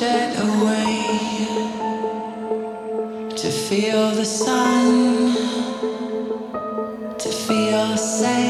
push away to feel the sun, to feel safe.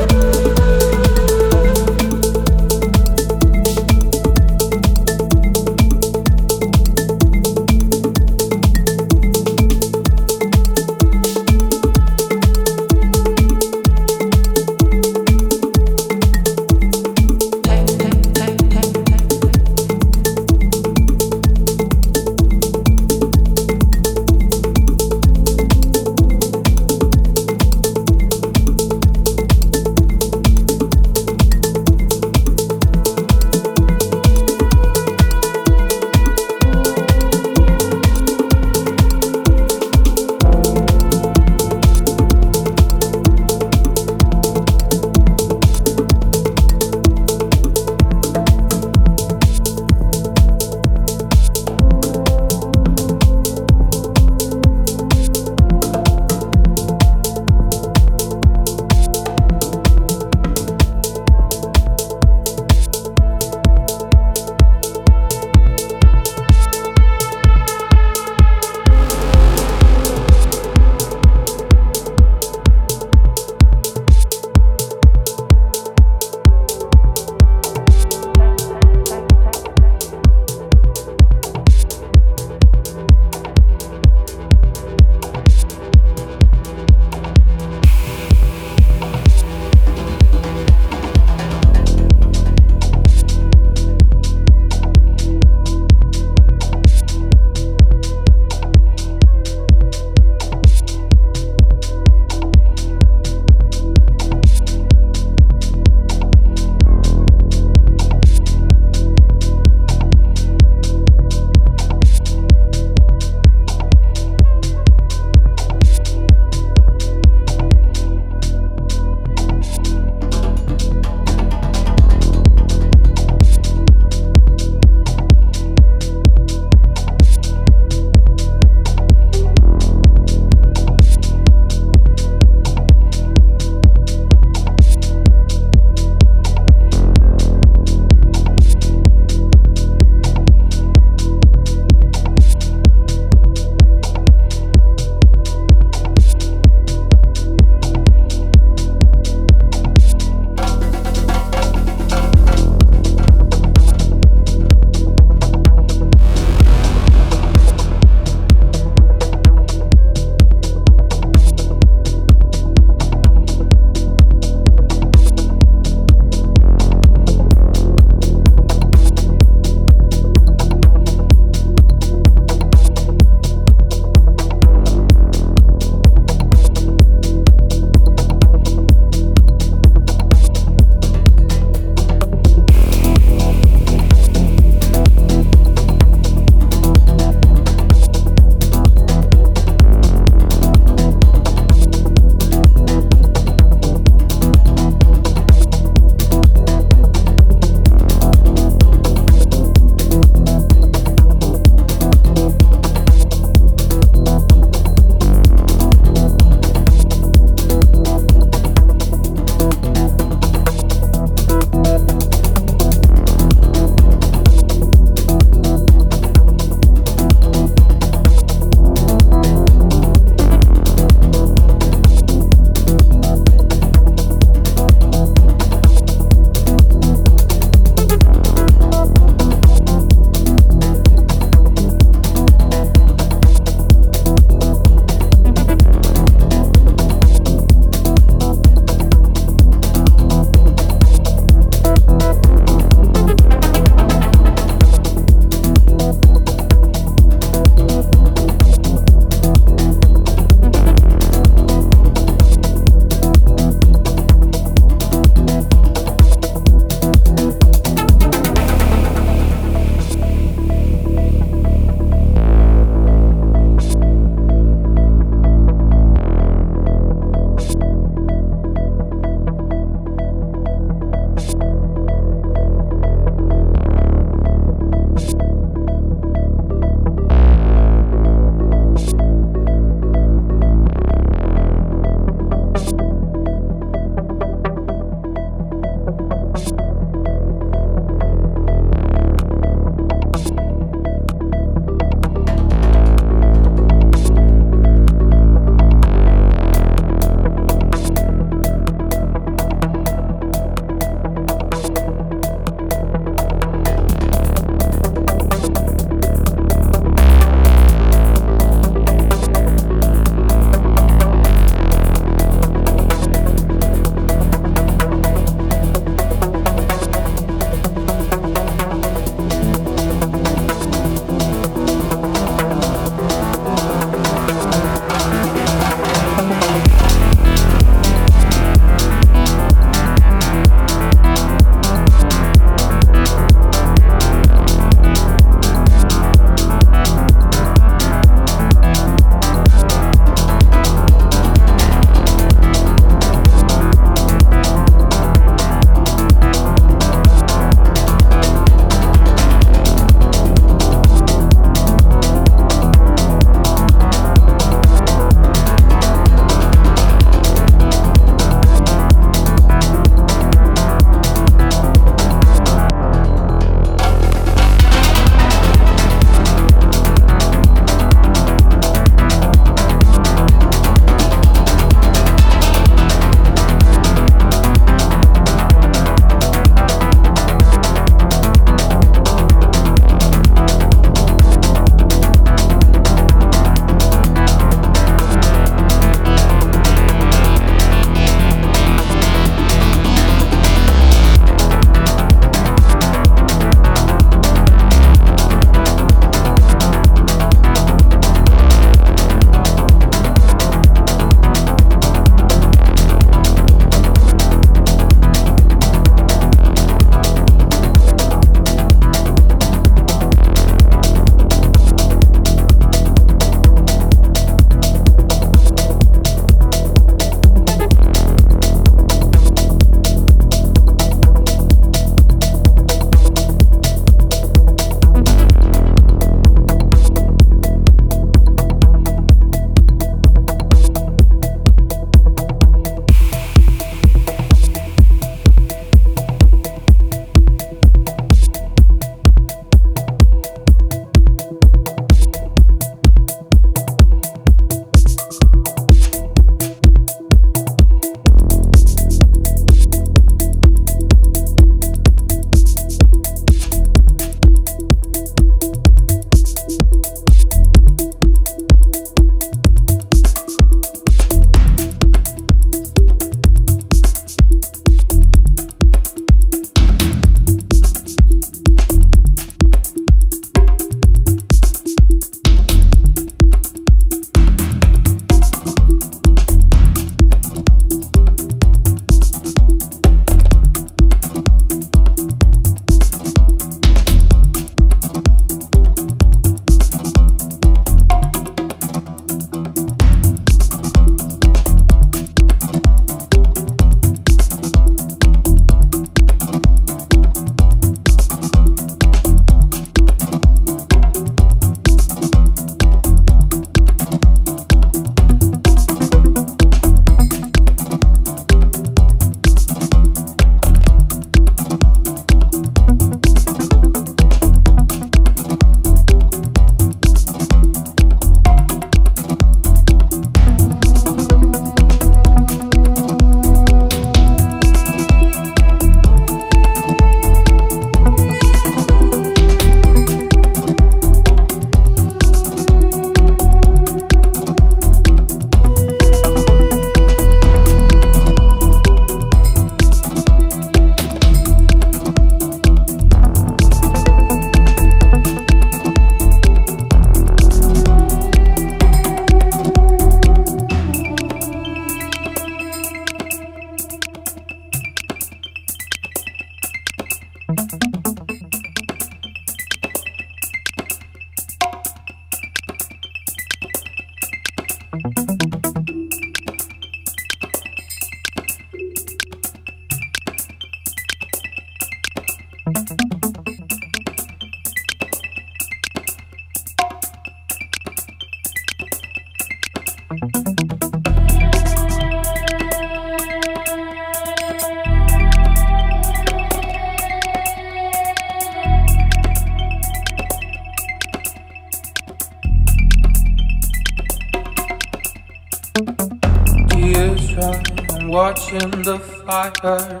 fire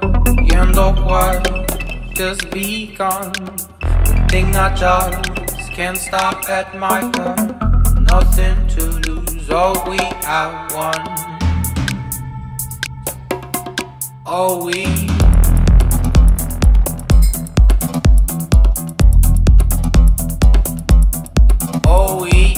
and the wire just begun. Thing I just can't stop at my heart. Nothing to lose, all we have won. All we all we